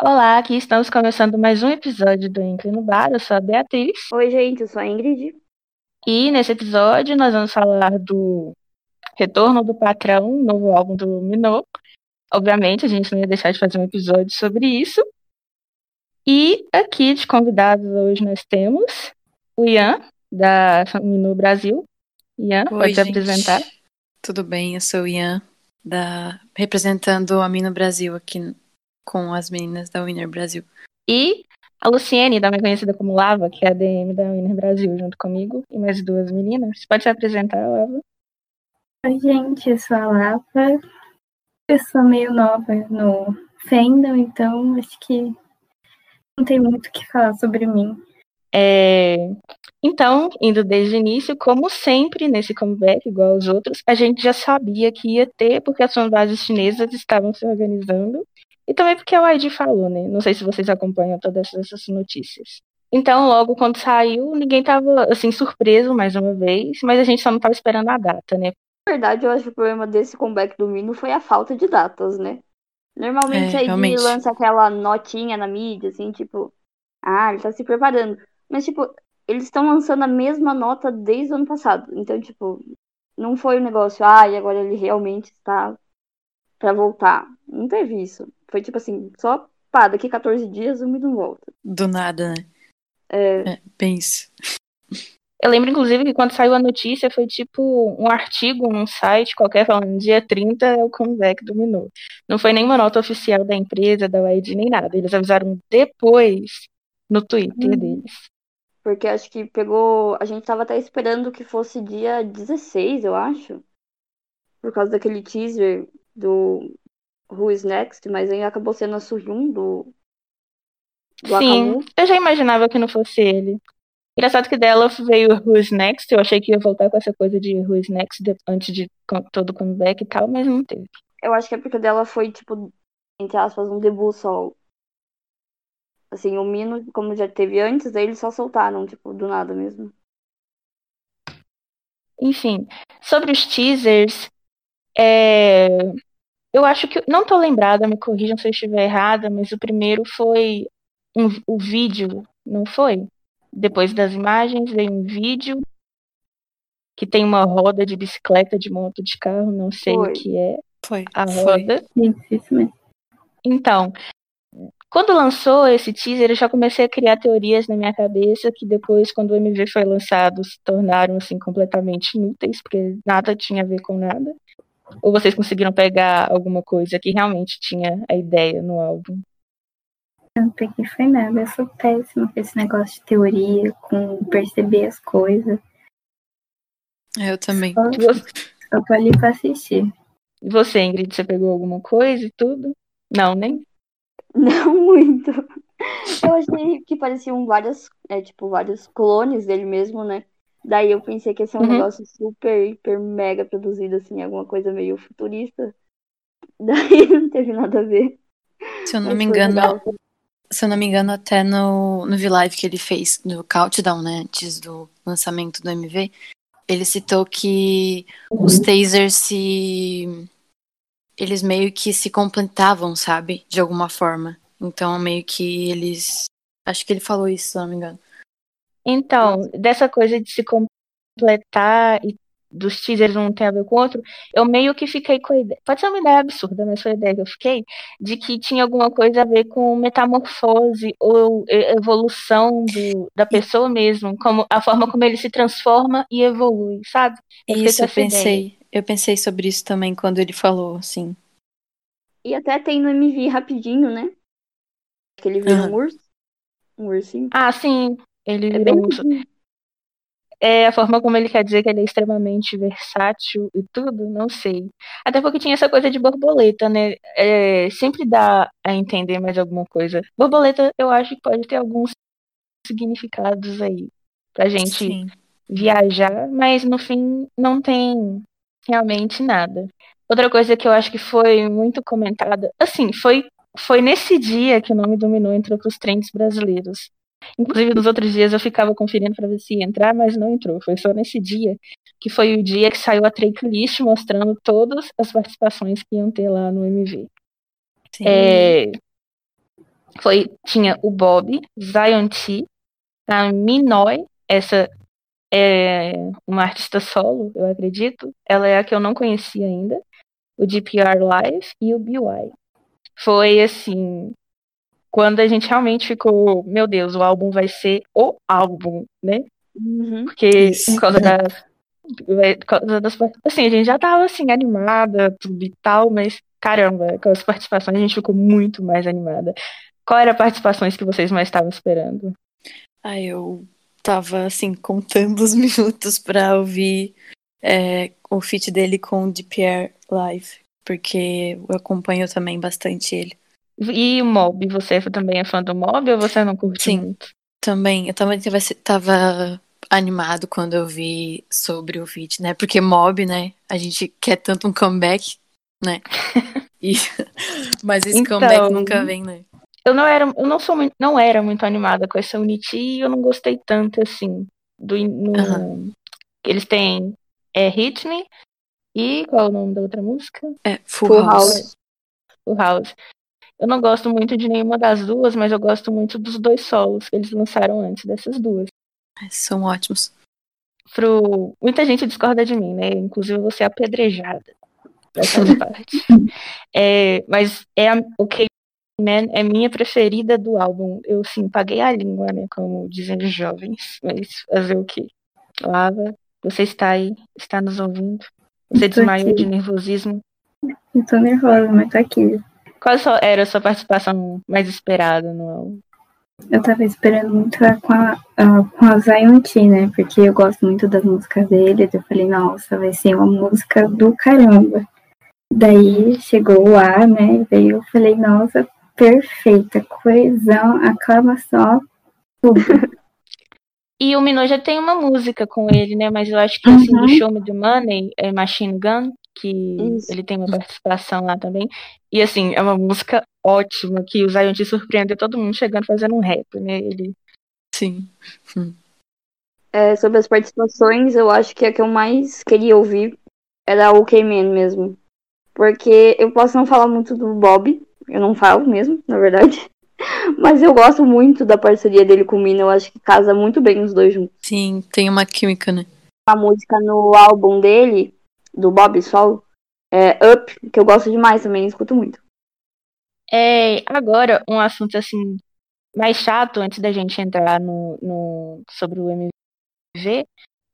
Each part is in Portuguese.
Olá, aqui estamos começando mais um episódio do Incre no Bar. Eu sou a Beatriz. Oi, gente, eu sou a Ingrid. E nesse episódio nós vamos falar do Retorno do Patrão, novo álbum do Minot. Obviamente, a gente não ia deixar de fazer um episódio sobre isso. E aqui de convidados hoje nós temos o Ian, da Minot Brasil. Ian, Oi, pode se gente. apresentar. Tudo bem, eu sou o Ian, da... representando a Mino Brasil aqui com as meninas da Winner Brasil. E a Luciene, também conhecida como Lava, que é a DM da Winner Brasil, junto comigo, e mais duas meninas. Pode se apresentar, Lava? Oi, gente, eu sou a Lapa. Eu sou meio nova no fandom, então acho que não tem muito o que falar sobre mim. É, Então, indo desde o início, como sempre, nesse comeback, igual aos outros, a gente já sabia que ia ter, porque as fanbases chinesas estavam se organizando, e também porque a YG falou, né? Não sei se vocês acompanham todas essas notícias. Então, logo quando saiu, ninguém tava, assim, surpreso mais uma vez, mas a gente só não tava esperando a data, né? Na verdade, eu acho que o problema desse comeback do Mino foi a falta de datas, né? Normalmente É, a ID realmente. lança aquela notinha na mídia, assim, tipo, ah, ele tá se preparando. Mas, tipo, eles estão lançando a mesma nota desde o ano passado. Então, tipo, não foi um negócio, ah, e agora ele realmente está pra voltar. Não teve isso. Foi tipo assim, só, pá, daqui 14 dias o Mino volta. Do nada, né? É, É. Eu lembro, inclusive, que quando saiu a notícia foi tipo um artigo num site qualquer falando dia 30 é o comeback do Minot. Não foi nenhuma nota oficial da empresa, da YG, nem nada. Eles avisaram depois no Twitter Uhum. deles. Porque acho que pegou. A gente tava até esperando que fosse dia 16, eu acho. Por causa daquele teaser do Who is Next, mas aí acabou sendo a Sujun do. do Sim, Akamu. eu já imaginava que não fosse ele. Engraçado que dela veio Who's Next. Eu achei que ia voltar com essa coisa de Who's Next antes de todo o comeback e tal, mas não teve. Eu acho que é porque dela foi, tipo, entre aspas, um debut só. Assim, o Mino, como já teve antes, aí eles só soltaram, tipo, do nada mesmo. Enfim, sobre os teasers, é, eu acho que. Não tô lembrada, me corrijam se eu estiver errada, mas o primeiro foi um, o vídeo, não foi? Depois das imagens veio um vídeo que tem uma roda de bicicleta, de moto, de carro, não sei Foi. o que é Foi. a foi. roda. Mesmo. Então, quando lançou esse teaser, eu já comecei a criar teorias na minha cabeça que depois, quando o MV foi lançado, se tornaram assim completamente inúteis, porque nada tinha a ver com nada. Ou vocês conseguiram pegar alguma coisa que realmente tinha a ideia no álbum? Eu não peguei foi nada. Eu sou péssima com esse negócio de teoria, com perceber as coisas. Eu também. Só, só tô ali pra assistir. E você, Ingrid, você pegou alguma coisa e tudo? Não, nem? Não muito. Eu achei que pareciam várias, é, tipo, vários clones dele mesmo, né? Daí eu pensei que ia ser um Uhum. negócio super, hiper, mega produzido, assim, alguma coisa meio futurista. Daí não teve nada a ver. Se eu não Mas me engano, legal. se eu não me engano, até no, no V-Live que ele fez, no Countdown, né, antes do lançamento do MV, ele citou que os tasers se. Eles meio que se completavam, sabe? De alguma forma. Então, meio que eles. Acho que ele falou isso, se não me engano. Então, dessa coisa de se completar e dos teasers um tem a ver com o outro, eu meio que fiquei com a ideia. Pode ser uma ideia absurda, mas foi a ideia que eu fiquei, de que tinha alguma coisa a ver com metamorfose ou evolução do, da pessoa mesmo, como a forma como ele se transforma e evolui, sabe? Eu Isso, eu essa ideia. Eu pensei sobre isso também quando ele falou, assim. E até tem no MV rapidinho, né? Que ele vira um Aham. urso. Um ursinho. Ah, sim, ele É bem um- rapidinho. É a forma como ele quer dizer que ele é extremamente versátil e tudo, não sei. Até porque tinha essa coisa de borboleta, né? É, sempre dá a entender mais alguma coisa. Borboleta, eu acho que pode ter alguns significados aí pra gente Sim. viajar, mas no fim não tem realmente nada. Outra coisa que eu acho que foi muito comentada, assim, foi, foi nesse dia que o nome do Minu entrou pros trends brasileiros. Inclusive, nos outros dias eu ficava conferindo para ver se ia entrar, mas não entrou. Foi só nesse dia, que foi o dia que saiu a tracklist mostrando todas as participações que iam ter lá no MV. É, foi, tinha o Bob, Zion T, a Minoi, essa é uma artista solo, eu acredito. Ela é a que eu não conhecia ainda. O DPR Live e o BY. Foi assim, quando a gente realmente ficou, meu Deus, o álbum vai ser o álbum, né? Uhum. Porque Isso. por causa das. por causa das assim, a gente já tava assim, animada, tudo e tal, mas caramba, com as participações a gente ficou muito mais animada. Qual era a participações que vocês mais estavam esperando? Ah, eu tava assim, contando os minutos pra ouvir é, o feat dele com o DPR Live, porque eu acompanho também bastante ele. E o Mob, você também é fã do Mob ou você não curte Sim. muito? Também, eu também tava, tava animado quando eu vi sobre o feat, né? Porque Mob, né? A gente quer tanto um comeback, né? E- mas esse Então, comeback nunca vem, né? Eu não era, eu não sou muito, não era muito animada com essa Unity e eu não gostei tanto assim do no, Aham. eles têm é Hit Me e qual é o nome da outra música? É, Full, Full House. House. O House. Eu não gosto muito de nenhuma das duas, mas eu gosto muito dos dois solos que eles lançaram antes dessas duas. É, São ótimos. Pro... Muita gente discorda de mim, né? Inclusive eu vou ser apedrejada dessa parte. É, mas é a... o K-Man é minha preferida do álbum. Eu, sim, paguei a língua, né? Como dizem os jovens. Mas fazer o quê? Lava, você está aí, está nos ouvindo. Você desmaiou de nervosismo. Eu tô nervosa, mas tô aqui. Qual era a sua participação mais esperada no álbum? Eu tava esperando muito a- com a, a- com a Zion T, né? Porque eu gosto muito das músicas dele. Eu falei, nossa, vai ser uma música do caramba. Daí chegou o A, né? Daí eu falei, nossa, perfeita. Coesão, aclamação, tudo. E o Minô já tem uma música com ele, né? Mas eu acho que assim, do Uhum. Show Me the Money, é Machine Gun, que Isso. ele tem uma participação lá também. E assim, é uma música ótima, que o Zion te surpreendeu todo mundo chegando fazendo um rap, né? Ele. Sim. É, sobre as participações, eu acho que a que eu mais queria ouvir era o K-Man mesmo. Porque eu posso não falar muito do Bob, eu não falo mesmo, na verdade. Mas eu gosto muito da parceria dele com o Mina, eu acho que casa muito bem os dois juntos. Sim, tem uma química, né? A música no álbum dele, do Bob Solo, é Up, que eu gosto demais também, escuto muito. É, agora, um assunto assim, mais chato, antes da gente entrar no, no, sobre o MV,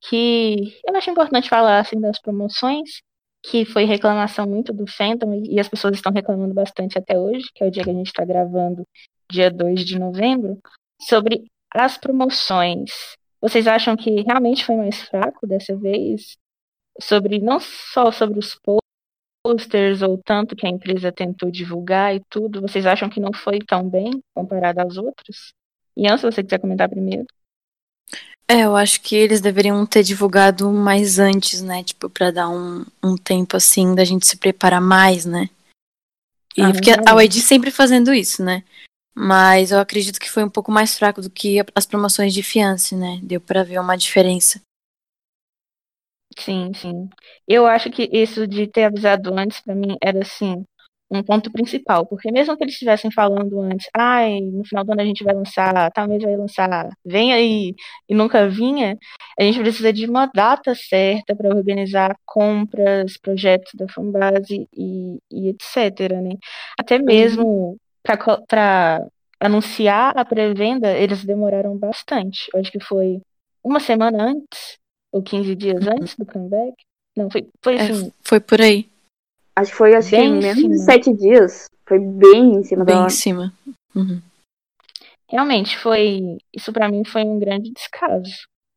que eu acho importante falar assim, das promoções, que foi reclamação muito do Phantom, e as pessoas estão reclamando bastante até hoje, que é o dia que a gente está gravando, dia 2 de novembro, sobre as promoções. Vocês acham que realmente foi mais fraco dessa vez? Sobre não só sobre os posters ou tanto que a empresa tentou divulgar e tudo, vocês acham que não foi tão bem comparado aos outros? Ian, se você quiser comentar primeiro. É, eu acho que eles deveriam ter divulgado mais antes, né? Tipo, pra dar um, um tempo assim da gente se preparar mais, né? E Ah, porque a. YG sempre fazendo isso, né? Mas eu acredito que foi um pouco mais fraco do que as promoções de fiance, né? Deu pra ver uma diferença. Sim, sim. Eu acho que isso de ter avisado antes, pra mim, era assim, um ponto principal, porque mesmo que eles estivessem falando antes, ai, no final do ano a gente vai lançar, tal mês vai lançar, vem aí, e nunca vinha, a gente precisa de uma data certa para organizar compras, projetos da fanbase e, e etc, né? Até mesmo para anunciar a pré-venda, eles demoraram bastante. Acho que foi uma semana antes, ou 15 dias antes do comeback. Não, foi, foi É, assim, foi por aí, Acho que foi, acho que Bem em em menos de sete dias. Foi bem em cima bem da em hora. cima. Uhum. realmente foi, isso para mim foi um grande descaso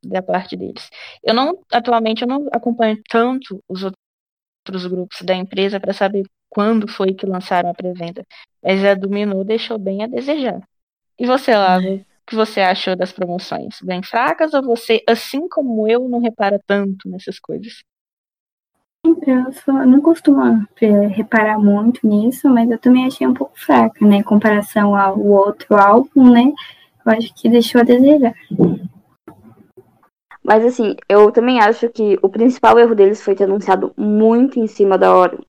da parte deles. Eu não, atualmente eu não acompanho tanto os outros grupos da empresa para saber quando foi que lançaram a pré-venda, mas a do Minu deixou bem a desejar. E você, Lava, É. o que você achou das promoções? Bem fracas ou você, assim como eu, não repara tanto nessas coisas? Eu não costumo é, reparar muito nisso, mas eu também achei um pouco fraca, né? Em comparação ao outro álbum, né? eu acho que deixou a desejar. Mas assim, eu também acho que o principal erro deles foi ter anunciado muito em cima da hora.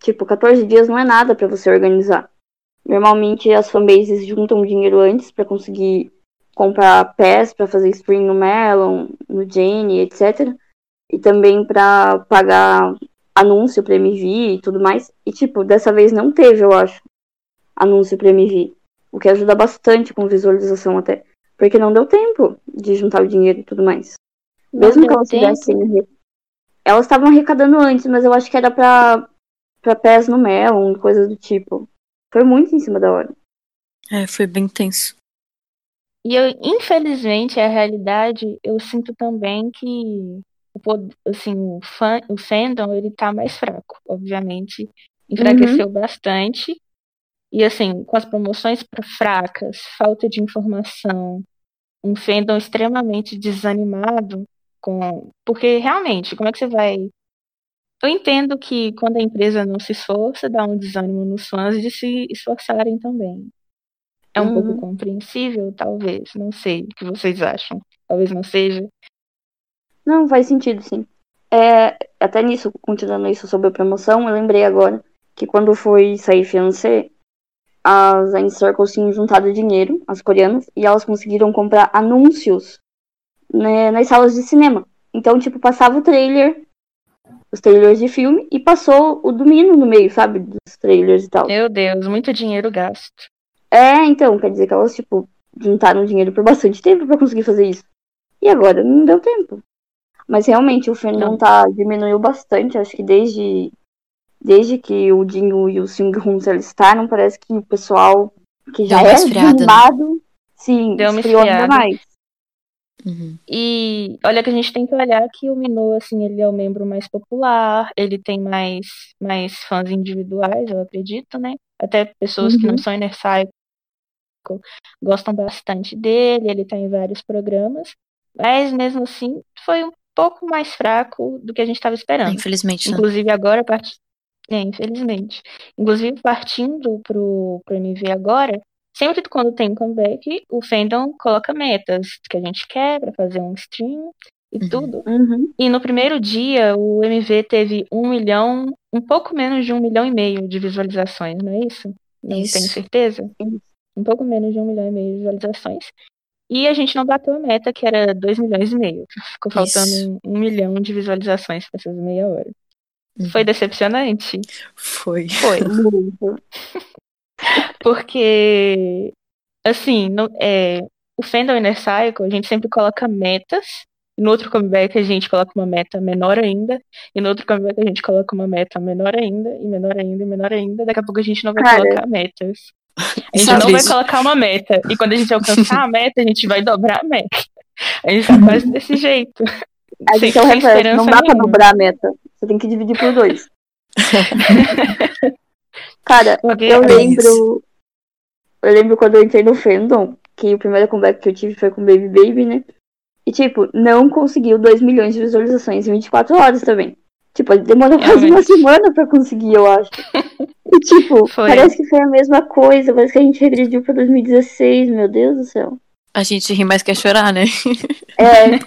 Tipo, 14 dias não é nada para você organizar. Normalmente as fanbases juntam dinheiro antes para conseguir comprar pés para fazer stream no Melon, no Jane, etc. E também para pagar anúncio para MV e tudo mais. E tipo, dessa vez não teve, eu acho, anúncio para MV. O que ajuda bastante com visualização até. Porque não deu tempo de juntar o dinheiro e tudo mais. Não Mesmo que elas tempo. tivessem. Elas estavam arrecadando antes, mas eu acho que era pra, pra pés no Melon, coisas do tipo. Foi muito em cima da hora. É, foi bem tenso. E eu, infelizmente, a realidade, eu sinto também que o, assim, o, fã, o fandom, ele tá mais fraco, obviamente. Enfraqueceu bastante. E assim, com as promoções fracas, falta de informação, um fandom extremamente desanimado com. Porque realmente, como é que você vai. Eu entendo que quando a empresa não se esforça, dá um desânimo nos fãs de se esforçarem também. É um Uhum. pouco compreensível, talvez, não sei o que vocês acham. Talvez não seja. Não, faz sentido, sim. É, até nisso, continuando isso sobre a promoção, eu lembrei agora que quando foi sair Fiancé, as Inner Circles tinham juntado dinheiro, as coreanas, e elas conseguiram comprar anúncios né, nas salas de cinema. Então, tipo, passava o trailer, os trailers de filme, e passou o domínio no meio, sabe? Dos trailers e tal. Meu Deus, muito dinheiro gasto. É, então, quer dizer que elas, tipo, juntaram dinheiro por bastante tempo pra conseguir fazer isso. E agora não deu tempo. Mas realmente o fandom tá, diminuiu bastante, acho que desde, desde que o Jinwoo e o Seung Hoon se alistaram, parece que o pessoal que já era esfriada, né? sim, Deu esfriou ainda mais. Uhum. E olha que a gente tem que olhar que o Minô, assim, ele é o membro mais popular, ele tem mais, mais fãs individuais, eu acredito, né? Até pessoas que não Uhum. são Inner Cycle gostam bastante dele, ele tá em vários programas, mas mesmo assim foi um pouco mais fraco do que a gente estava esperando. Infelizmente, né? Inclusive agora, part... é, infelizmente. Inclusive partindo pro, pro MV agora, sempre quando tem comeback, o fandom coloca metas que a gente quer pra fazer um stream e Uhum. tudo. Uhum. E no primeiro dia, o MV teve um milhão, um pouco menos de um milhão e meio de visualizações, não é isso? Não Isso. tenho certeza. Isso. Um pouco menos de um milhão e meio de visualizações. E a gente não bateu a meta, que era dois milhões e meio. Ficou faltando Isso. um, milhão de visualizações para essas meia hora. Uhum. Foi decepcionante? Foi. Foi. Porque, assim, no, é, o Fandom Inner Cycle, a gente sempre coloca metas. No outro comeback a gente coloca uma meta menor ainda. E no outro comeback a gente coloca uma meta menor ainda, e menor ainda, e menor ainda. Daqui a pouco a gente não vai Cara. colocar metas. A gente não vai isso? colocar uma meta. E quando a gente alcançar a meta, a gente vai dobrar a meta. A gente tá quase desse jeito. A gente é esperança não dá pra nenhuma. dobrar a meta. Você tem que dividir por dois. Cara, Porque eu a lembro. Eu lembro quando eu entrei no fandom, que o primeiro comeback que eu tive foi com Baby Baby, né? E, tipo, não conseguiu 2 milhões de visualizações em 24 horas também. Tipo, demorou quase uma semana pra conseguir, eu acho. E, tipo, Foi. parece que foi a mesma coisa. Parece que a gente regrediu pra 2016, meu Deus do céu. A gente ri mais quer chorar, né? É.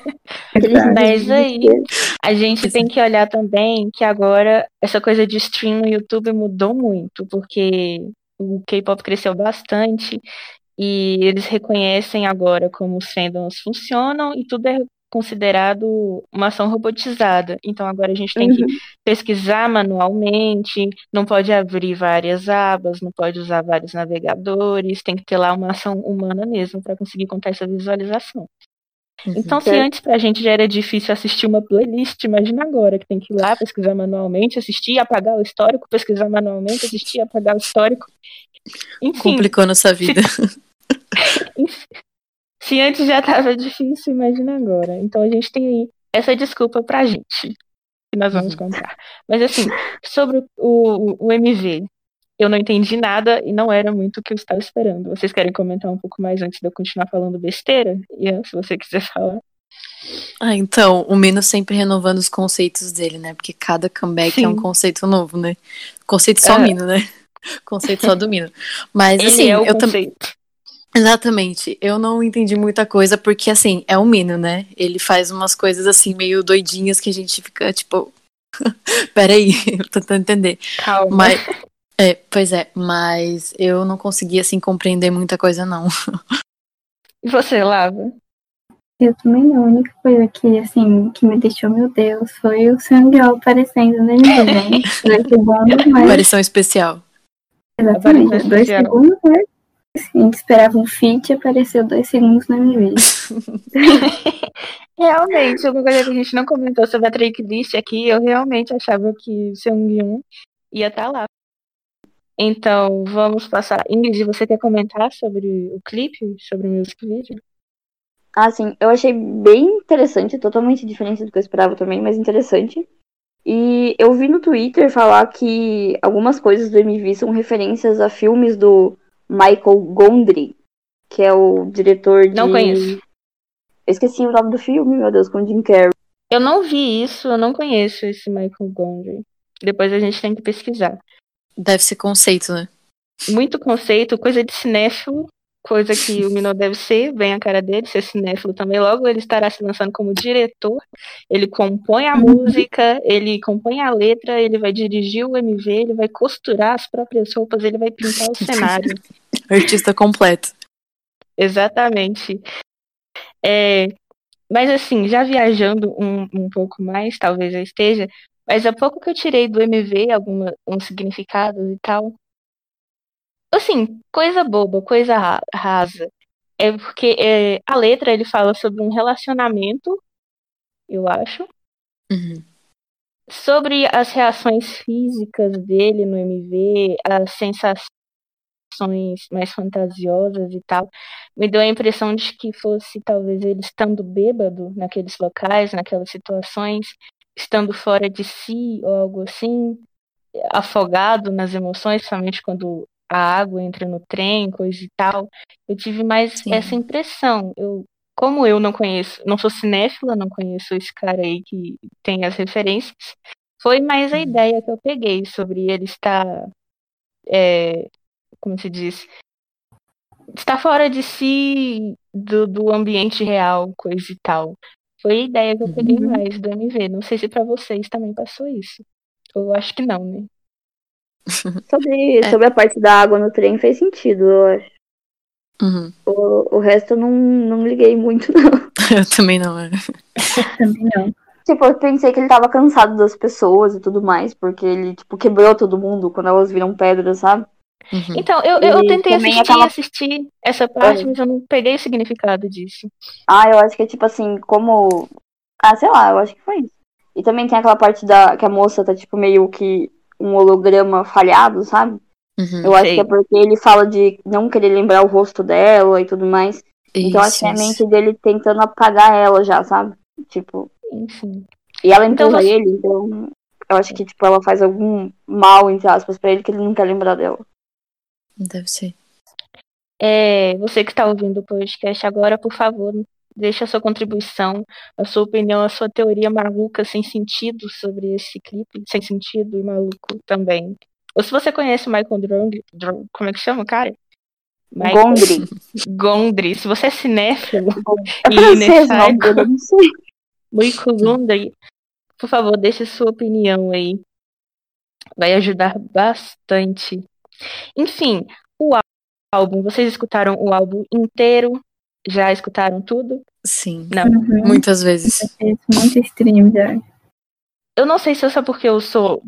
Mas aí, desespero. A gente tem que olhar também que agora essa coisa de stream no YouTube mudou muito, porque o K-pop cresceu bastante e eles reconhecem agora como os fandoms funcionam e tudo é considerado uma ação robotizada. Então agora a gente tem que Uhum. pesquisar manualmente, não pode abrir várias abas, não pode usar vários navegadores, tem que ter lá uma ação humana mesmo para conseguir contar essa visualização. Então, se Certo. antes pra gente já era difícil assistir uma playlist, imagina agora que tem que ir lá pesquisar manualmente, assistir, apagar o histórico, pesquisar manualmente, assistir, apagar o histórico. Enfim, Complicou nossa vida. se antes já tava difícil, imagina agora. Então a gente tem aí essa desculpa pra gente, que nós vamos Uhum. contar. Mas assim, sobre o, o, o MV, eu não entendi nada e não era muito o que eu estava esperando. Vocês querem comentar um pouco mais antes de eu continuar falando besteira? Ian, se você quiser falar. Ah, então, o Mino sempre renovando os conceitos dele, né? Porque cada comeback é um Sim. conceito novo, né? Conceito só É. Mino, né? Conceito só do Mino. Mas Ele assim, é o eu também. Exatamente. Eu não entendi muita coisa, porque assim, é um Mino, né? Ele faz umas coisas assim, meio doidinhas que a gente fica, tipo. Peraí, eu tô tentando entender. Calma. Mas. É, pois é, mas eu não consegui, assim, compreender muita coisa, não. E você, Lava? Eu também não. A única coisa que, assim, que me deixou, meu Deus, foi o Sangrol aparecendo no MV, né? Dois segundos, mas. Aparição especial. Exatamente, Aparição dois segundos, né? A gente esperava um feat e apareceu dois segundos no MV. Realmente, uma coisa que a gente não comentou sobre a tracklist aqui, eu realmente achava que o Seung ia estar lá. Então, vamos passar. Ingrid, você quer comentar sobre o clipe, sobre o music video? Ah, sim, eu achei bem interessante, totalmente diferente do que eu esperava também, mas interessante. E eu vi no Twitter falar que algumas coisas do MV são referências a filmes do Michael Gondry, que é o diretor de. Não conheço. Eu esqueci o nome do filme, meu Deus, com o Jim Carrey. Eu não vi isso, eu não conheço esse Michael Gondry. Depois a gente tem que pesquisar. Deve ser conceito, né? Muito conceito, coisa de cinéfilo, coisa que o Minot deve ser, bem a cara dele, ser cinéfilo também. Logo ele estará se lançando como diretor. Ele compõe a música, ele compõe a letra, ele vai dirigir o MV, ele vai costurar as próprias roupas, ele vai pintar o cenário. Artista completo. Exatamente. É, mas assim, já viajando um, um pouco mais, talvez eu esteja, mas há pouco que eu tirei do MV alguma, uns significados e tal. Assim, coisa boba, coisa ra- rasa. É porque é, a letra ele fala sobre um relacionamento, eu acho, Uhum. sobre as reações físicas dele no MV, as sensações mais fantasiosas e tal, me deu a impressão de que fosse talvez ele estando bêbado naqueles locais, naquelas situações, estando fora de si ou algo assim, afogado nas emoções, principalmente quando a água entra no trem, coisa e tal. Eu tive mais Sim. essa impressão. Eu, como eu não conheço, não sou cinéfila, não conheço esse cara aí que tem as referências, foi mais a Uhum. ideia que eu peguei sobre ele estar, é, como se diz, estar fora de si, do, do ambiente real, coisa e tal. Foi a ideia que eu peguei Uhum. mais do MV. Não sei se pra vocês também passou isso. Eu acho que não, né? Sobre, É. sobre a parte da água no trem fez sentido, eu acho. Uhum. O, o resto eu não, não liguei muito, não. Eu também não. é. Também não. Tipo, eu pensei que ele tava cansado das pessoas e tudo mais, porque ele, tipo, quebrou todo mundo quando elas viram pedras, sabe? Uhum. Então, eu, eu E tentei assistir, aquela- assistir essa parte, É. mas eu não peguei o significado disso. Ah, eu acho que é tipo assim, como. Ah, sei lá, eu acho que foi isso. E também tem aquela parte da que a moça tá, tipo, meio que um holograma falhado, sabe? Uhum. Eu acho Sei. que é porque ele fala de não querer lembrar o rosto dela e tudo mais. então acho Isso, que é a isso. mente dele tentando apagar ela já, sabe? Tipo. Enfim. E ela Então empurra você- ele, então. Eu acho que, tipo, ela faz algum mal, entre aspas, pra ele que ele não quer lembrar dela. Deve ser. É, você que está ouvindo o podcast agora, por favor, deixe a sua contribuição, a sua opinião, a sua teoria maluca, sem sentido sobre esse clipe, sem sentido e maluco também. Ou se você conhece o Michael Drong, Drong- como é que chama, o cara? Michael Gondry. Gondry. Se você é cinéfilo e francês o nome Psycho, dele, eu não sei. Michael Gondry, por favor, deixe sua opinião aí. Vai ajudar bastante. Enfim, o álbum, vocês escutaram o álbum inteiro? Já escutaram tudo? Sim. Não. Uhum. Muitas vezes. Fez muito stream já. Eu não sei se é só porque eu sou.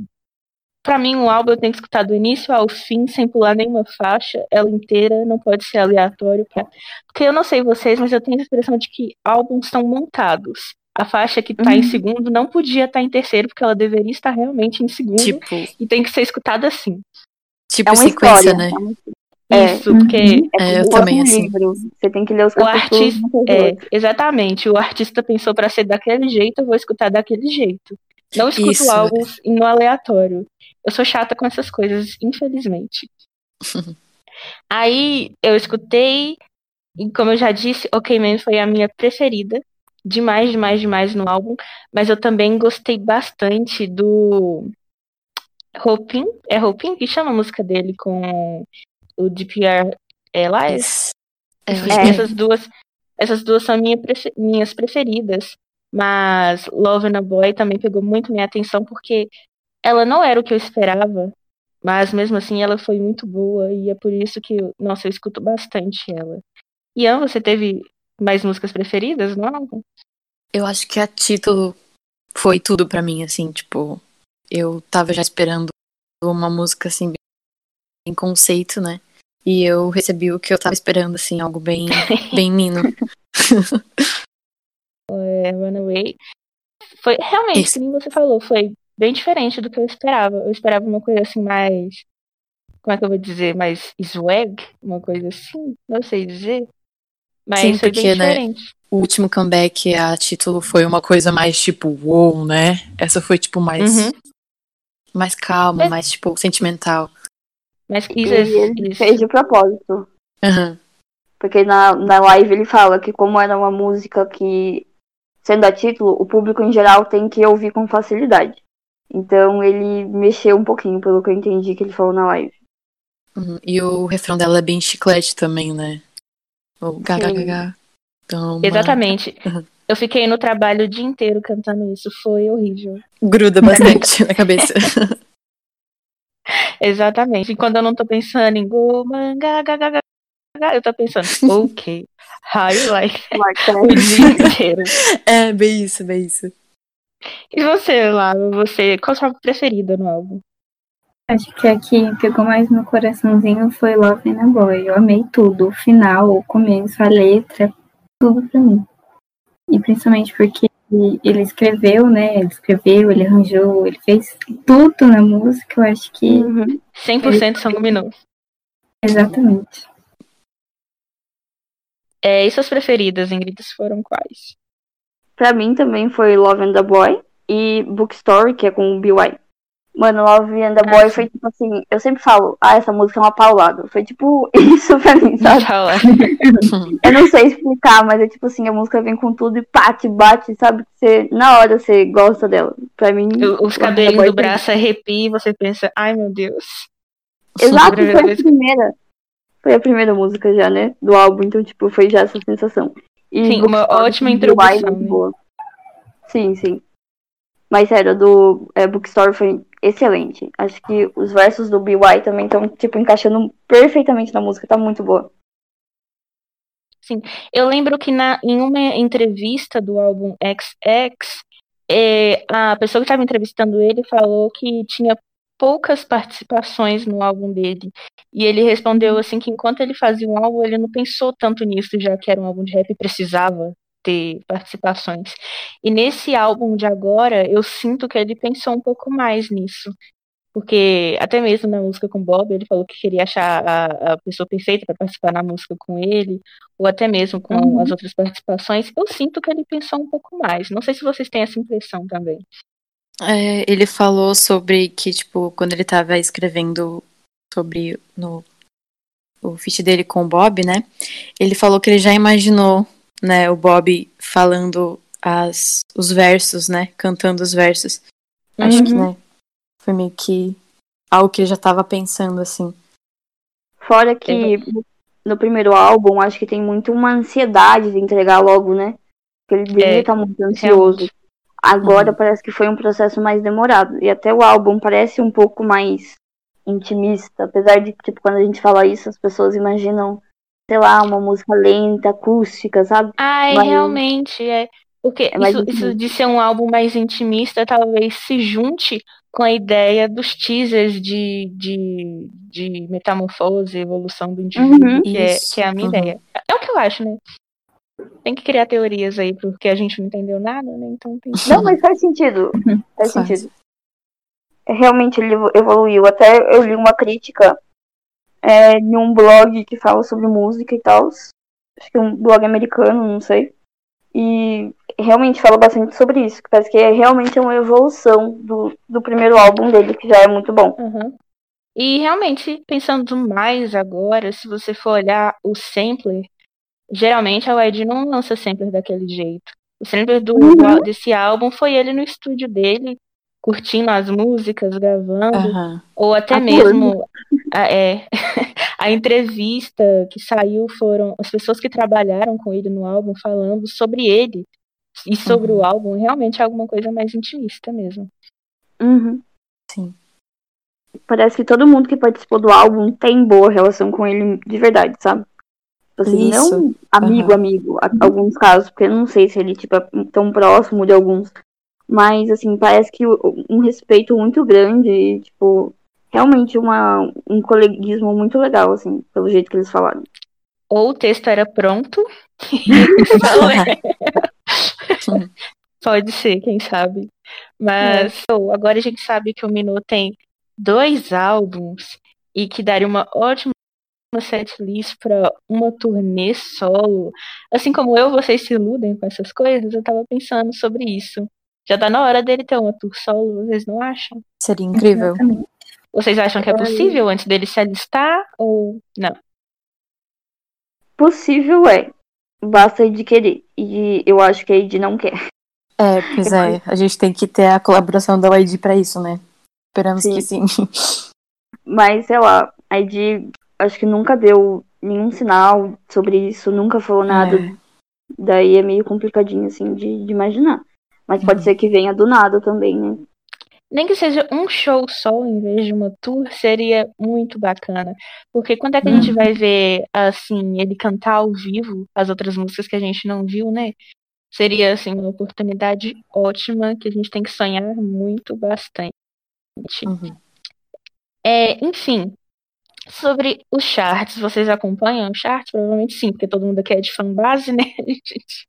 Pra mim, um álbum eu tenho que escutar do início ao fim, sem pular nenhuma faixa, ela inteira, não pode ser aleatório. Pra... Porque eu não sei vocês, mas eu tenho a impressão de que álbuns são montados. A faixa que tá em Uhum. segundo não podia estar em terceiro, porque ela deveria estar realmente em segundo Tipo, e tem que ser escutada assim. É tipo uma sequência, história. né? É, uma- É. Isso, porque é É, eu como também, assim. livro. Você tem que ler os O artista- É, exatamente. O artista pensou pra ser daquele jeito, eu vou escutar daquele jeito. Não escuto Isso, álbuns no aleatório. Eu sou chata com essas coisas, infelizmente. Aí eu escutei, e como eu já disse, OK Man foi a minha preferida. Demais, demais, demais no álbum. Mas eu também gostei bastante do Hopin. É Hopin que chama a música dele com o DPR Elias? Isso. Enfim, É. essas duas, essas duas são minha prefe- minhas preferidas. Mas Love and a Boy também pegou muito minha atenção porque ela não era o que eu esperava, mas mesmo assim ela foi muito boa e é por isso que, eu- nossa, eu escuto bastante ela. Ian, você teve mais músicas preferidas no álbum? Eu acho que a título foi tudo pra mim, assim, tipo, eu tava já esperando uma música assim em conceito, né? E eu recebi o que eu tava esperando, assim, algo bem, bem mino. É, Runaway. Foi realmente, Isso. nem você falou, foi bem diferente do que eu esperava. Eu esperava uma coisa assim mais. Como é que eu vou dizer? Mais swag? Uma coisa assim? Não sei dizer. Mas Sim, foi porque, bem né, diferente. O último comeback a título foi uma coisa mais tipo, wow, né? Essa foi tipo mais Uhum. mais calma, mais tipo sentimental. Mas isso, ele isso. fez de propósito. Aham. Porque na, na live ele fala que como era uma música que, sendo a título, o público em geral tem que ouvir com facilidade. Então ele mexeu um pouquinho, pelo que eu entendi que ele falou na live. Uhum. E o refrão dela é bem chiclete também, né? O. Toma. Exatamente. Uhum. Eu fiquei no trabalho o dia inteiro cantando isso. Foi horrível. Gruda bastante na cabeça. Exatamente. E quando eu não tô pensando em go, manga, ga, ga, ga, ga, eu tô pensando, ok, how you like o dia inteiro. é, bem isso, bem isso. E você, Lara, você, qual a sua preferida no álbum? Acho que a que pegou mais meu coraçãozinho foi Love and a Boy. Eu amei tudo, o final, o começo, a letra, tudo pra mim. E principalmente porque ele escreveu, né? Ele escreveu, ele arranjou, ele fez tudo na música. Eu acho que Uhum. 100% são Luminoso. exatamente. É, e suas preferidas, Ingrid, foram quais? Pra mim também foi Love and the Boy e Bookstory, que é com o B.Y. Mano, Love and the Boy sim. foi tipo assim, eu sempre falo, ah, essa música é uma paulada. Foi tipo isso pra mim, sabe? Eu não sei explicar, mas é tipo assim, a música vem com tudo e pá, te bate, sabe? Você, na hora você gosta dela. Pra mim. O- Os cabelinhos Boy do braço arrepiam e você pensa, ai meu Deus. Exato, foi a primeira. Foi a primeira música já, né? Do álbum, então, tipo, foi já essa sensação. E Sim, uma ótima introdução, né? Sim, sim. Mas sério, a do é, Bookstore foi excelente. Acho que os versos do BY também estão, tipo, encaixando perfeitamente na música, tá muito boa. Eu lembro que na, em uma entrevista do álbum XX, é, a pessoa que estava entrevistando ele falou que tinha poucas participações no álbum dele. E ele respondeu assim que enquanto ele fazia um álbum, ele não pensou tanto nisso, já que era um álbum de rap e precisava ter participações. E nesse álbum de agora, eu sinto que ele pensou um pouco mais nisso. Porque até mesmo na música com Bob, ele falou que queria achar a, a pessoa perfeita para participar na música com ele ou até mesmo com Uhum. as outras participações, eu sinto que ele pensou um pouco mais. Não sei se vocês têm essa impressão também. É, ele falou sobre que, tipo, quando ele tava escrevendo sobre no, o feat dele com o Bob, né? Ele falou que ele já imaginou, né, o Bob falando as, os versos, né? Cantando os versos. Acho que, Uhum. né? Foi meio que algo que ele já tava pensando, assim. Fora que no primeiro álbum, acho que tem muito uma ansiedade de entregar logo, né? Porque ele devia É, estar muito ansioso. Agora parece que foi um processo mais demorado. E até o álbum parece um pouco mais intimista. Apesar de, tipo, quando a gente fala isso, as pessoas imaginam, sei lá, uma música lenta, acústica, sabe? Ai, Mas- realmente, é. Porque É isso, isso de ser um álbum mais intimista talvez se junte com a ideia dos teasers de, de, de metamorfose, evolução do indivíduo, Uhum. que, é, que é a minha uhum. ideia. É o que eu acho, né? Tem que criar teorias aí, porque a gente não entendeu nada, né? Então tem que... Não, mas faz sentido. Faz Faz. sentido. Realmente ele evo- evoluiu. Até eu li uma crítica é, em um blog que fala sobre música e tal. Acho que é um blog americano, não sei. E realmente fala bastante sobre isso. Que parece que é realmente uma evolução do, do primeiro álbum dele, que já é muito bom. Uhum. E realmente, pensando mais agora, se você for olhar o sampler, geralmente a YG não lança sampler daquele jeito. O sampler do, Uhum. desse álbum foi ele no estúdio dele, curtindo as músicas, gravando, Aham. ou até mesmo a, é, a entrevista que saiu foram as pessoas que trabalharam com ele no álbum falando sobre ele e sobre Uhum. o álbum, realmente é alguma coisa mais intimista mesmo. Uhum. Sim. Parece que todo mundo que participou do álbum tem boa relação com ele de verdade, sabe? Tipo Assim, Isso. não amigo, amigo, alguns casos, porque eu não sei se ele, tipo, é tão próximo de alguns. Mas, assim, parece que um respeito muito grande, e, tipo, realmente uma, um coleguismo muito legal, assim, pelo jeito que eles falaram. Ou o texto era pronto, é. Pode ser, quem sabe. Mas pô, agora a gente sabe que o Minô tem dois álbuns e que daria uma ótima setlist para uma turnê solo. Assim como eu, vocês se iludem com essas coisas, eu tava pensando sobre isso. Já tá na hora dele ter uma tour solo, vocês não acham? Seria incrível. Exatamente. Vocês acham que é possível antes dele se alistar ou não? Possível é. Basta de querer. E eu acho que a Ed não quer. É, pois é. A gente tem que ter a colaboração da YG pra isso, né? Esperamos Sim. que sim. Mas, sei lá, a Ed acho que nunca deu nenhum sinal sobre isso, nunca falou nada. É. Daí é meio complicadinho, assim, de, de imaginar. Mas pode Uhum. ser que venha do nada também, né? Nem que seja um show só em vez de uma tour, seria muito bacana. Porque quando é que a gente vai ver, assim, ele cantar ao vivo as outras músicas que a gente não viu, né? Seria, assim, uma oportunidade ótima que a gente tem que sonhar muito bastante. Uhum. É, enfim, sobre os charts, vocês acompanham os charts? Provavelmente sim, porque todo mundo aqui é de fanbase, né?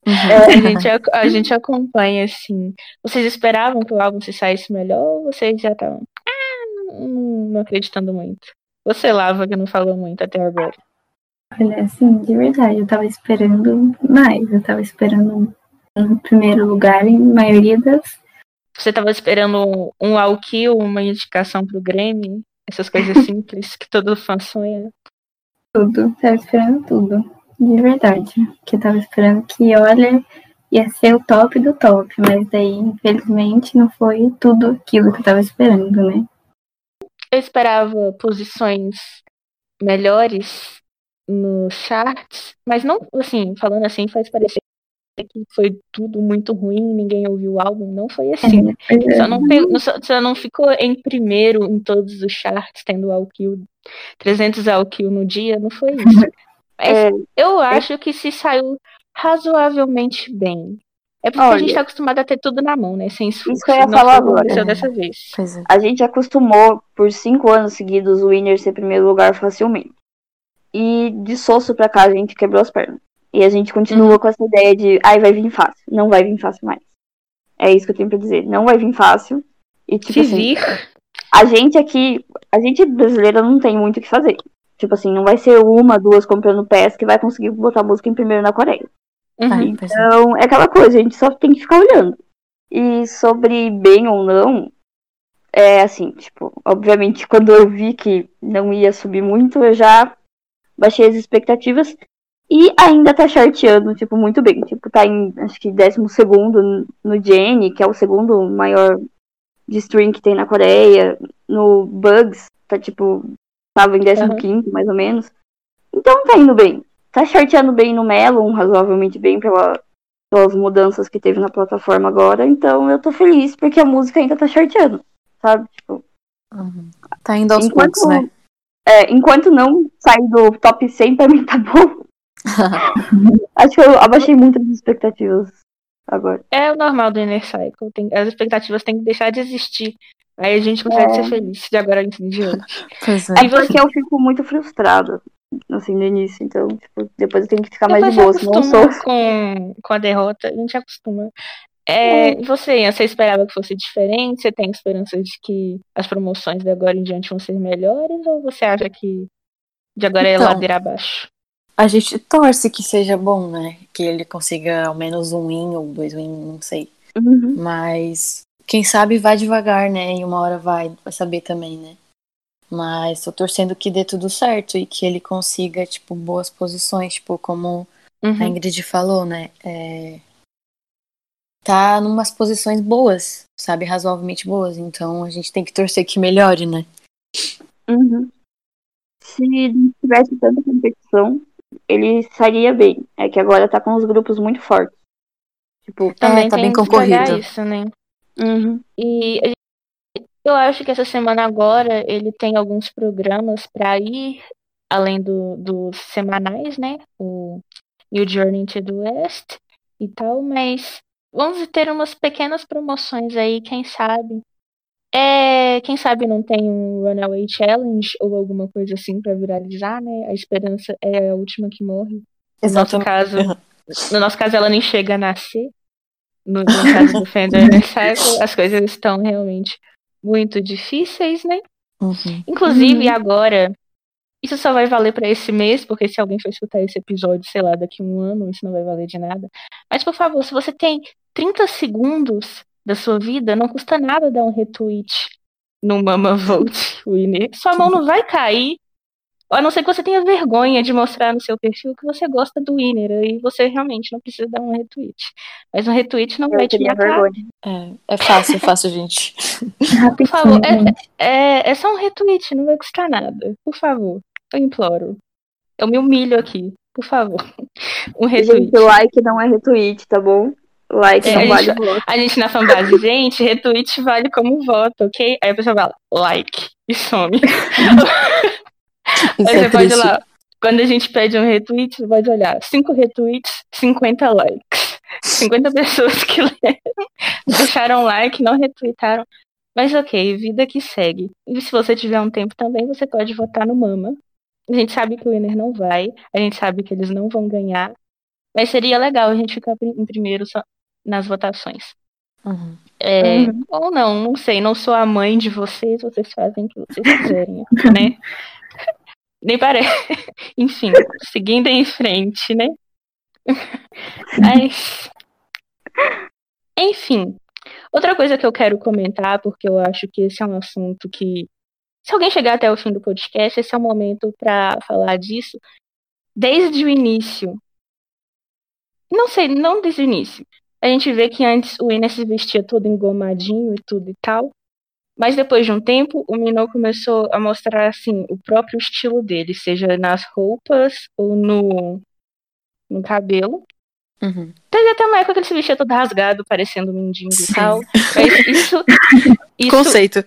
Uhum. A gente, ac- a gente acompanha, assim. Vocês esperavam que o álbum se saísse melhor ou vocês já estavam ah, não, não acreditando muito? Você, Lava, que não falou muito até agora. Olha, assim, de verdade, eu tava esperando mais. Eu tava esperando um primeiro lugar em maioria das. Você tava esperando um all kill, uma indicação pro Grammy? Essas coisas simples que todo fã sonha. Tudo. Tava esperando tudo. De verdade. Que eu tava esperando que, olha, ia ser o top do top. Mas daí, infelizmente, não foi tudo aquilo que eu tava esperando, né? Eu esperava posições melhores nos charts, mas não, assim, falando assim, faz parecer que foi tudo muito ruim, ninguém ouviu o álbum, não foi assim. Pois é. Só não, pe- só, só não ficou em primeiro em todos os charts, tendo kill, 300 all kill no dia, não foi isso. Mas É, eu acho que se saiu razoavelmente bem. É porque a Olha, gente tá acostumado a ter tudo na mão, né? Sem esforço. isso que eu ia falar agora. aconteceu É. dessa vez. É. a gente acostumou por cinco anos seguidos o Winner ser primeiro lugar facilmente. E de soço pra cá a gente quebrou as pernas. E a gente continua com essa ideia de, ai, vai vir fácil. Não vai vir fácil mais. É isso que eu tenho pra dizer. Não vai vir fácil. E tipo Se assim, vir, a gente aqui, a gente brasileira não tem muito o que fazer. Tipo assim, não vai ser uma, duas comprando pés que vai conseguir botar música em primeiro na Coreia. uhum. É. Então, é aquela coisa, a gente só tem que ficar olhando. E sobre bem ou não, é assim, tipo, obviamente, quando eu vi que não ia subir muito, eu já baixei as expectativas. E ainda tá charteando, tipo, muito bem. Tipo, tá em, acho que, décimo segundo no Jenny, que é o segundo maior de stream que tem na Coreia. No Bugs, tá, tipo, tava em décimo quinto, mais ou menos. Então tá indo bem. Tá charteando bem no Melon, razoavelmente bem pela, pelas mudanças que teve na plataforma agora. Então eu tô feliz porque a música ainda tá charteando, sabe? Tipo, Uhum. Tá indo aos enquanto, poucos, né? é, enquanto não sair do top 100, pra mim tá bom. Acho que eu abaixei muito as expectativas agora. É o normal do Inner Cycle. Tem- as expectativas têm que deixar de existir. Aí a gente consegue ser feliz de agora em diante. Pois é. É porque eu fico muito frustrada, assim, no início. Então, tipo, depois eu tenho que ficar mais de Depois boa, se senão eu sou. com, com a derrota, a gente acostuma. É, e você, você esperava que fosse diferente? Você tem esperança de que as promoções de agora em diante vão ser melhores? Ou você acha que de agora é Então, ladeira abaixo? A gente torce que seja bom, né? Que ele consiga ao menos um win ou dois win, não sei. Uhum. Mas quem sabe vai devagar, né? E uma hora vai, vai saber também, né? Mas tô torcendo que dê tudo certo e que ele consiga, tipo, boas posições, tipo, como a Uhum. Ingrid falou, né? É, tá numas posições boas, sabe? Razoavelmente boas. Então a gente tem que torcer que melhore, né? Uhum. Se não tivesse tanta competição, ele sairia bem. É que agora tá com os grupos muito fortes. Tipo, Também tá tem bem concorrido. isso, né? uhum. E gente- eu acho que essa semana agora ele tem alguns programas para ir além do, dos semanais, né? O New Journey to the West e tal, mas vamos ter umas pequenas promoções aí, quem sabe. É, quem sabe não tem um Runaway Challenge ou alguma coisa assim para viralizar, né? A esperança é a última que morre. No nosso caso, no nosso caso ela nem chega a nascer. No, no caso do Fender Circle, as coisas estão realmente muito difíceis, né? Uhum. Inclusive agora, isso só vai valer para esse mês, porque se alguém for escutar esse episódio, sei lá, daqui a um ano, isso não vai valer de nada. Mas por favor, se você tem 30 segundos da sua vida, não custa nada dar um retweet no Mama Vote Winner. Sua mão não vai cair. A não ser que você tenha vergonha de mostrar no seu perfil que você gosta do Winner. Aí você realmente não precisa dar um retweet. Mas um retweet não vai Eu te teria matar. vergonha. É, é fácil, é fácil, gente. Rapidinho, favor, é-. É, é só um retweet, não vai custar nada. Por favor, eu imploro. Eu me humilho aqui, por favor. Um retweet. Gente, o like não é retweet, tá bom? Like É, não a vale gente- voto. A gente na fanbase, gente, retweet vale como voto, ok? Aí a pessoa fala, like, e some. Isso Aí é você pode ir lá. Quando a gente pede um retweet, você pode olhar. 5 retweets, 50 likes. 50 pessoas que deixaram like, não retweetaram. Mas ok, vida que segue. E se você tiver um tempo também, você pode votar no Mama. A gente sabe que o Winner não vai, a gente sabe que eles não vão ganhar. Mas seria legal a gente ficar em primeiro só nas votações. Uhum. É, Uhum. Ou não, não sei. Não sou a mãe de vocês, vocês fazem o que vocês quiserem, né? Nem parece. Enfim, seguindo em frente, né? Mas. Enfim. Outra coisa que eu quero comentar, porque eu acho que esse é um assunto que. Se alguém chegar até o fim do podcast, esse é o momento para falar disso. Desde o início. Não sei, não desde o início. A gente vê que antes o Ines se vestia todo engomadinho e tudo e tal. Mas depois de um tempo, o Minot começou a mostrar assim o próprio estilo dele, seja nas roupas ou no, no cabelo. Uhum. Teve até uma época que ele se vestia todo rasgado, parecendo um mendigo Sim. e tal. Mas isso, isso Conceito.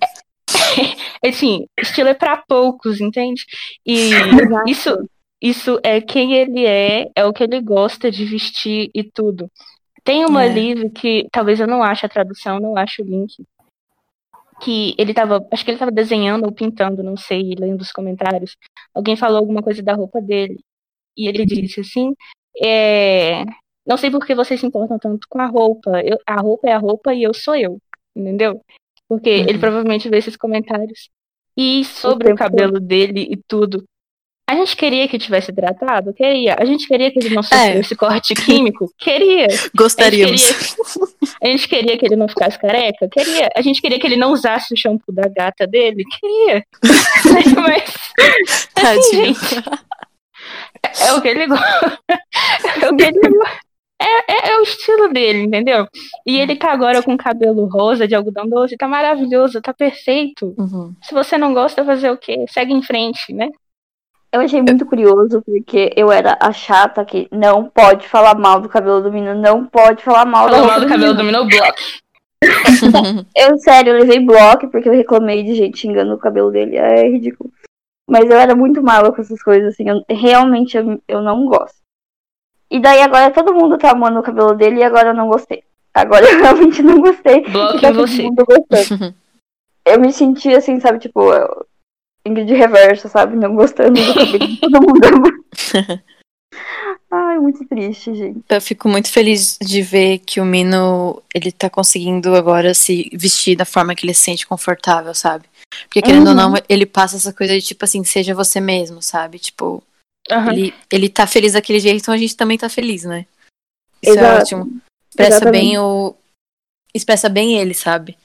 assim, estilo é pra poucos, entende? E isso, isso é quem ele é, é o que ele gosta de vestir e tudo. Tem uma É. livro que talvez eu não ache a tradução, não acho o link. Que ele tava, acho que ele tava desenhando ou pintando, não sei, lendo os comentários. Alguém falou alguma coisa da roupa dele. E ele disse assim: é, Não sei por que vocês se importam tanto com a roupa. Eu- a roupa é a roupa e eu sou eu. Entendeu? Porque ele Uhum. provavelmente vê esses comentários. E sobre o tempo cabelo dele e tudo. A gente queria que tivesse hidratado? Queria. A gente queria que ele não sofresse É. esse corte químico? Queria. Gostaríamos. A gente queria que ele não ficasse careca? Queria. A gente queria que ele não usasse o shampoo da gata dele? Queria. Mas, Tadinho. é o que ele gosta. É o que ele gosta. É, é, é o estilo dele, entendeu? E ele tá agora com cabelo rosa de algodão doce, tá maravilhoso, tá perfeito. Uhum. Se você não gosta, fazer o quê? Segue em frente, né? Eu achei muito curioso, porque eu era a chata que não pode falar mal do cabelo do menino, não pode falar mal Falou mal do cabelo do Minot Block. Eu, sério, eu levei bloco porque eu reclamei de gente xingando o cabelo dele. É ridículo. Mas eu era muito mala com essas coisas, assim. Eu, realmente eu, eu não gosto. E daí agora todo mundo tá amando o cabelo dele e agora eu não gostei. Agora eu realmente não gostei. Bloco tá em todo você. Eu me senti assim, sabe, tipo, eu- Ingrid Reverso, sabe? Não gostando do cabelo de todo mundo. Ai, muito triste, gente. Eu fico muito feliz de ver que o Mino, ele tá conseguindo agora se vestir da forma que ele se sente confortável, sabe? Porque querendo ou Uhum. não, ele passa essa coisa de tipo assim, seja você mesmo, sabe? Tipo, Aham. ele, ele tá feliz daquele jeito, então a gente também tá feliz, né? Isso é Exato. ótimo. Expressa Exatamente. bem o. Expressa bem ele, sabe?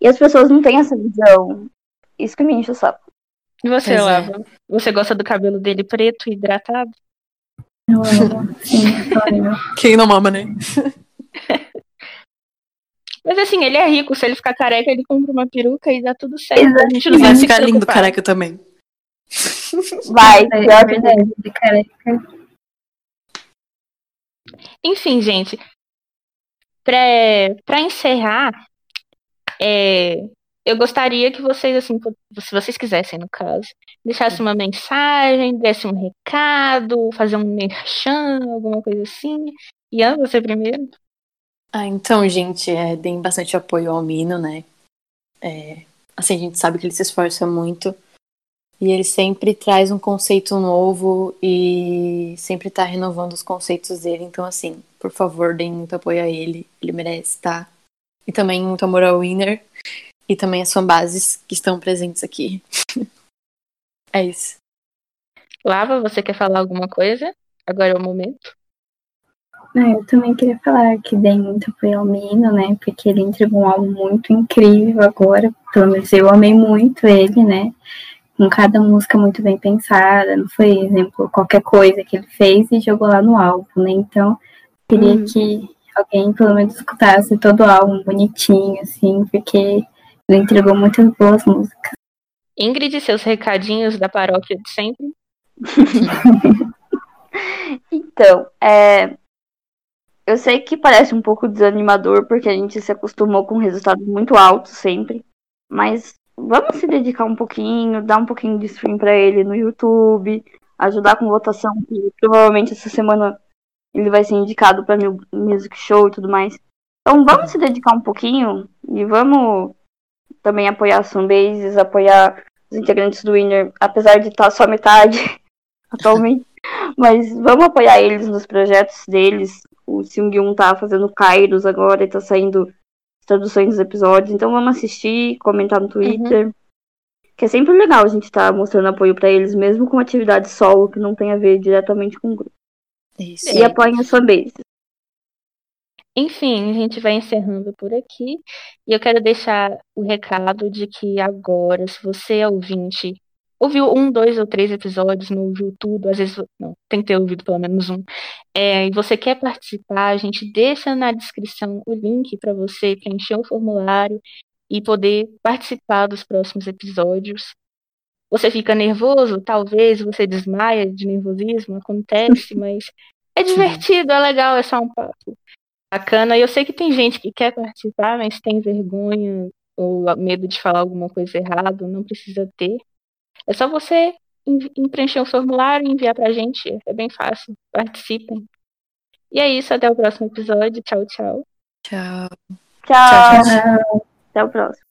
E as pessoas não têm essa visão. Isso que me enche o saco. E você, Pois é. Lava? Você gosta do cabelo dele preto e hidratado? Eu amo. Sim. Quem não mama, né? Mas assim, ele é rico, se ele ficar careca, ele compra uma peruca e dá tudo certo. Exato. A gente não Vai ficar lindo careca também. Vai, É pior de careca. Enfim, gente, pra, pra encerrar, é, eu gostaria que vocês, assim, se vocês quisessem, no caso, deixassem uma mensagem, dessem um recado, fazer um merchan, alguma coisa assim. Ian, você primeiro? Ah, então, gente, é, deem bastante apoio ao Mino, né? É, assim, a gente sabe que ele se esforça muito. E ele sempre traz um conceito novo e sempre tá renovando os conceitos dele. Então, assim, por favor, deem muito apoio a ele. Ele merece, tá? E também muito amor ao Winner. E também as fanbases que estão presentes aqui. é isso. Lava, você quer falar alguma coisa? Agora é o momento. Ah, eu também queria falar que dei muito apoio ao Mino, né? Porque ele entregou um álbum muito incrível agora. Pelo menos eu amei muito ele, né? Com cada música muito bem pensada. Não foi, exemplo, qualquer coisa que ele fez e jogou lá no álbum, né? Então, queria Uhum. que alguém pelo menos escutasse todo o álbum bonitinho, assim, porque ele entregou muitas boas músicas. Ingrid, seus recadinhos da paróquia de sempre. Então, é, eu sei que parece um pouco desanimador, porque a gente se acostumou com resultados muito altos sempre. Mas vamos se dedicar um pouquinho, dar um pouquinho de stream pra ele no YouTube, ajudar com votação, que provavelmente essa semana ele vai ser indicado pra Mu- Music Show e tudo mais. Então vamos se dedicar um pouquinho e vamos também apoiar as fanbases, apoiar os integrantes do Winner, apesar de estar só metade atualmente. Mas vamos apoiar eles nos projetos deles. O Seung-Yoon tá fazendo Kairos agora e tá saindo traduções dos episódios. Então vamos assistir, comentar no Twitter. Que é sempre legal a gente tá mostrando apoio pra eles, mesmo com atividade solo que não tem a ver diretamente com o grupo. Isso. E apoiem as fanbases. Enfim, a gente vai encerrando por aqui. E eu quero deixar o recado de que agora, se você é ouvinte, ouviu um, dois ou três episódios, não ouviu tudo, às vezes não, tem que ter ouvido pelo menos um, é, e você quer participar, a gente deixa na descrição o link para você preencher o formulário e poder participar dos próximos episódios. Você fica nervoso? Talvez você desmaia de nervosismo, acontece, mas é divertido, é legal, é só um papo bacana. E eu sei que tem gente que quer participar, mas tem vergonha ou medo de falar alguma coisa errada, não precisa ter. É só você preencher um formulário e enviar pra gente. É bem fácil. Participem. E é isso, até o próximo episódio. Tchau, tchau. Tchau. Tchau. tchau. tchau. Até o próximo.